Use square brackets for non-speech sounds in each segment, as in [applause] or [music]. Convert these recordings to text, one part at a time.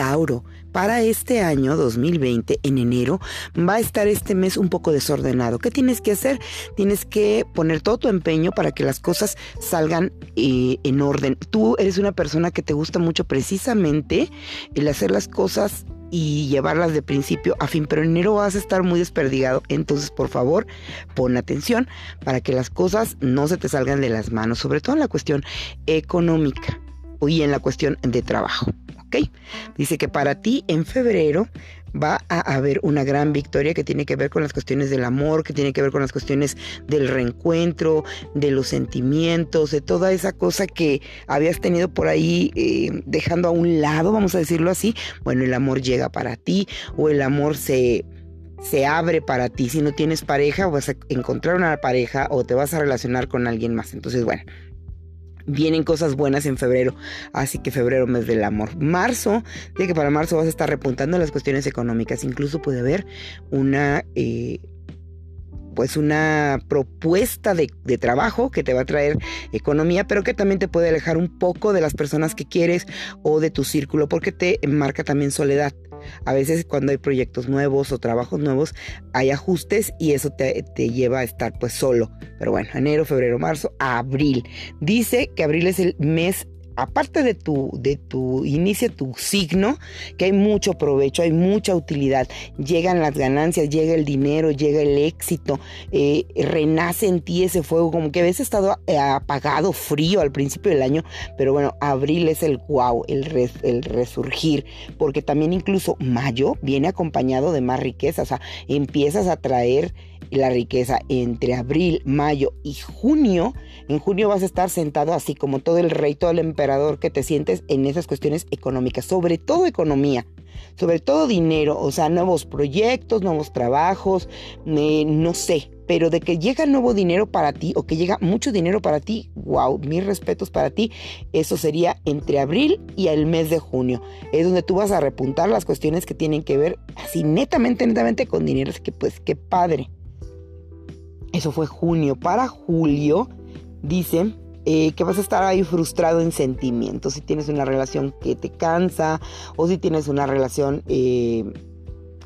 Tauro, para este año 2020, en enero, va a estar este mes un poco desordenado. ¿Qué tienes que hacer? Tienes que poner todo tu empeño para que las cosas salgan eh, en orden. Tú eres una persona que te gusta mucho precisamente el hacer las cosas y llevarlas de principio a fin, pero en enero vas a estar muy desperdigado, entonces por favor pon atención para que las cosas no se te salgan de las manos, sobre todo en la cuestión económica y en la cuestión de trabajo. ¿Ok? Dice que para ti en febrero va a haber una gran victoria que tiene que ver con las cuestiones del amor, que tiene que ver con las cuestiones del reencuentro, de los sentimientos, de toda esa cosa que habías tenido por ahí eh, dejando a un lado, vamos a decirlo así. Bueno, el amor llega para ti o el amor se se abre para ti. Si no tienes pareja, vas a encontrar una pareja o te vas a relacionar con alguien más. Entonces, bueno, Vienen cosas buenas en febrero, así que febrero mes del amor. Marzo, de que para marzo vas a estar repuntando las cuestiones económicas, incluso puede haber una eh, pues una propuesta de, trabajo que te va a traer economía, pero que también te puede alejar un poco de las personas que quieres o de tu círculo, porque te marca también soledad. A veces cuando hay proyectos nuevos o trabajos nuevos hay ajustes y eso te, te lleva a estar pues solo. Pero bueno, enero, febrero, marzo, abril. Dice que abril es el mes aparte de tu, de tu inicio, tu signo, que hay mucho provecho, hay mucha utilidad, llegan las ganancias, llega el dinero, llega el éxito, eh, renace en ti ese fuego, como que habías estado eh, apagado, frío al principio del año, pero bueno, abril es el wow, el, el resurgir, porque también incluso mayo viene acompañado de más riqueza, o sea, empiezas a traer la riqueza entre abril, mayo y junio. En junio vas a estar sentado así como todo el rey, todo el emperador que te sientes en esas cuestiones económicas, sobre todo economía, sobre todo dinero, o sea, nuevos proyectos, nuevos trabajos, eh, no sé, pero de que llega nuevo dinero para ti o que llega mucho dinero para ti, wow, mis respetos para ti, eso sería entre abril y el mes de junio. Es donde tú vas a repuntar las cuestiones que tienen que ver así netamente, netamente con dinero. Así que pues qué padre. Eso fue junio. Para julio, dice eh, que vas a estar ahí frustrado en sentimientos. Si tienes una relación que te cansa o si tienes una relación eh,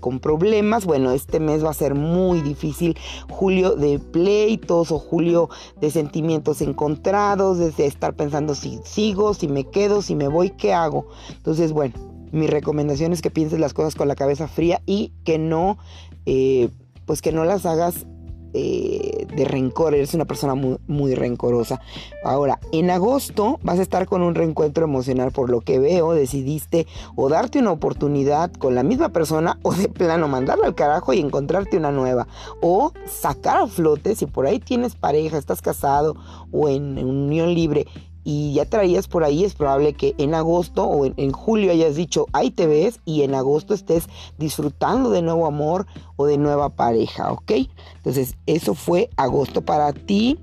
con problemas, bueno, este mes va a ser muy difícil. Julio de pleitos o julio de sentimientos encontrados, de estar pensando si sigo, si me quedo, si me voy, ¿qué hago? Entonces, bueno, mi recomendación es que pienses las cosas con la cabeza fría y que no, eh, pues que no las hagas eh, de rencor, eres una persona muy, muy, rencorosa. Ahora, en agosto vas a estar con un reencuentro emocional, por lo que veo, decidiste o darte una oportunidad con la misma persona o de plano mandarla al carajo y encontrarte una nueva. O sacar a flote, si por ahí tienes pareja, estás casado o en unión libre y ya traías por ahí, es probable que en agosto o en, julio hayas dicho, ahí te ves, y en agosto estés disfrutando de nuevo amor o de nueva pareja, ¿ok? Entonces, eso fue agosto para ti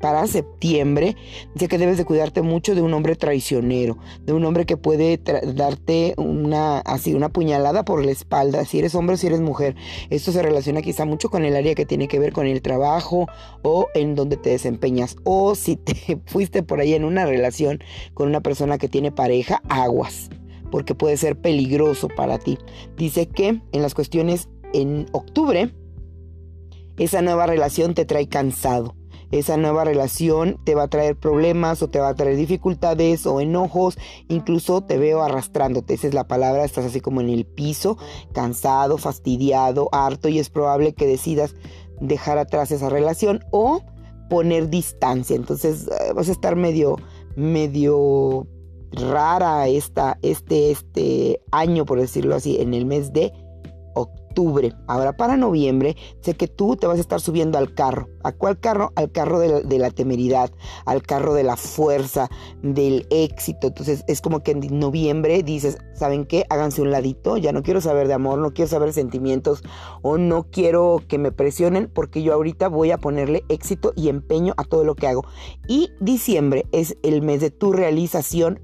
para septiembre, dice que debes de cuidarte mucho de un hombre traicionero, de un hombre que puede darte una así una puñalada por la espalda, si eres hombre o si eres mujer. Esto se relaciona quizá mucho con el área que tiene que ver con el trabajo o en donde te desempeñas o si te [laughs] fuiste por ahí en una relación con una persona que tiene pareja, aguas, porque puede ser peligroso para ti. Dice que en las cuestiones en octubre esa nueva relación te trae cansado esa nueva relación te va a traer problemas o te va a traer dificultades o enojos, incluso te veo arrastrándote, esa es la palabra, estás así como en el piso, cansado, fastidiado, harto y es probable que decidas dejar atrás esa relación o poner distancia, entonces eh, vas a estar medio, medio rara esta, este, este año, por decirlo así, en el mes de Ahora para noviembre, sé que tú te vas a estar subiendo al carro. ¿A cuál carro? Al carro de la, temeridad, al carro de la fuerza, del éxito. Entonces es como que en noviembre dices, ¿saben qué? Háganse un ladito, ya no quiero saber de amor, no quiero saber de sentimientos o no quiero que me presionen porque yo ahorita voy a ponerle éxito y empeño a todo lo que hago. Y diciembre es el mes de tu realización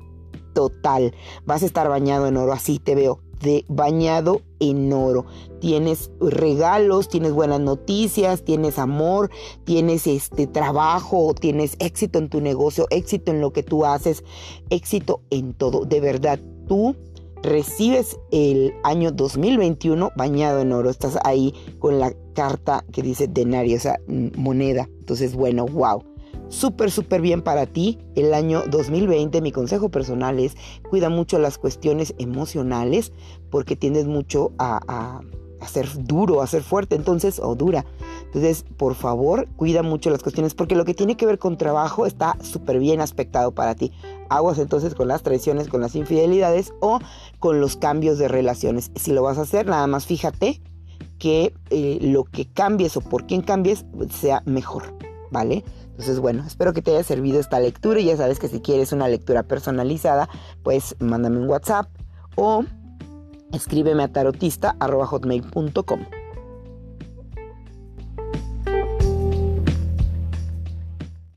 total. Vas a estar bañado en oro, así te veo de bañado en oro. Tienes regalos, tienes buenas noticias, tienes amor, tienes este trabajo, tienes éxito en tu negocio, éxito en lo que tú haces, éxito en todo. De verdad, tú recibes el año 2021 bañado en oro. Estás ahí con la carta que dice denario, o sea, moneda. Entonces, bueno, wow. Súper, súper bien para ti el año 2020. Mi consejo personal es cuida mucho las cuestiones emocionales porque tiendes mucho a, a ser duro, a ser fuerte, entonces, o dura. Entonces, por favor, cuida mucho las cuestiones, porque lo que tiene que ver con trabajo está súper bien aspectado para ti. Aguas entonces con las traiciones, con las infidelidades o con los cambios de relaciones. Si lo vas a hacer, nada más fíjate que eh, lo que cambies o por quién cambies sea mejor, ¿vale? Entonces, bueno, espero que te haya servido esta lectura y ya sabes que si quieres una lectura personalizada, pues mándame un WhatsApp o escríbeme a tarotista.hotmail.com.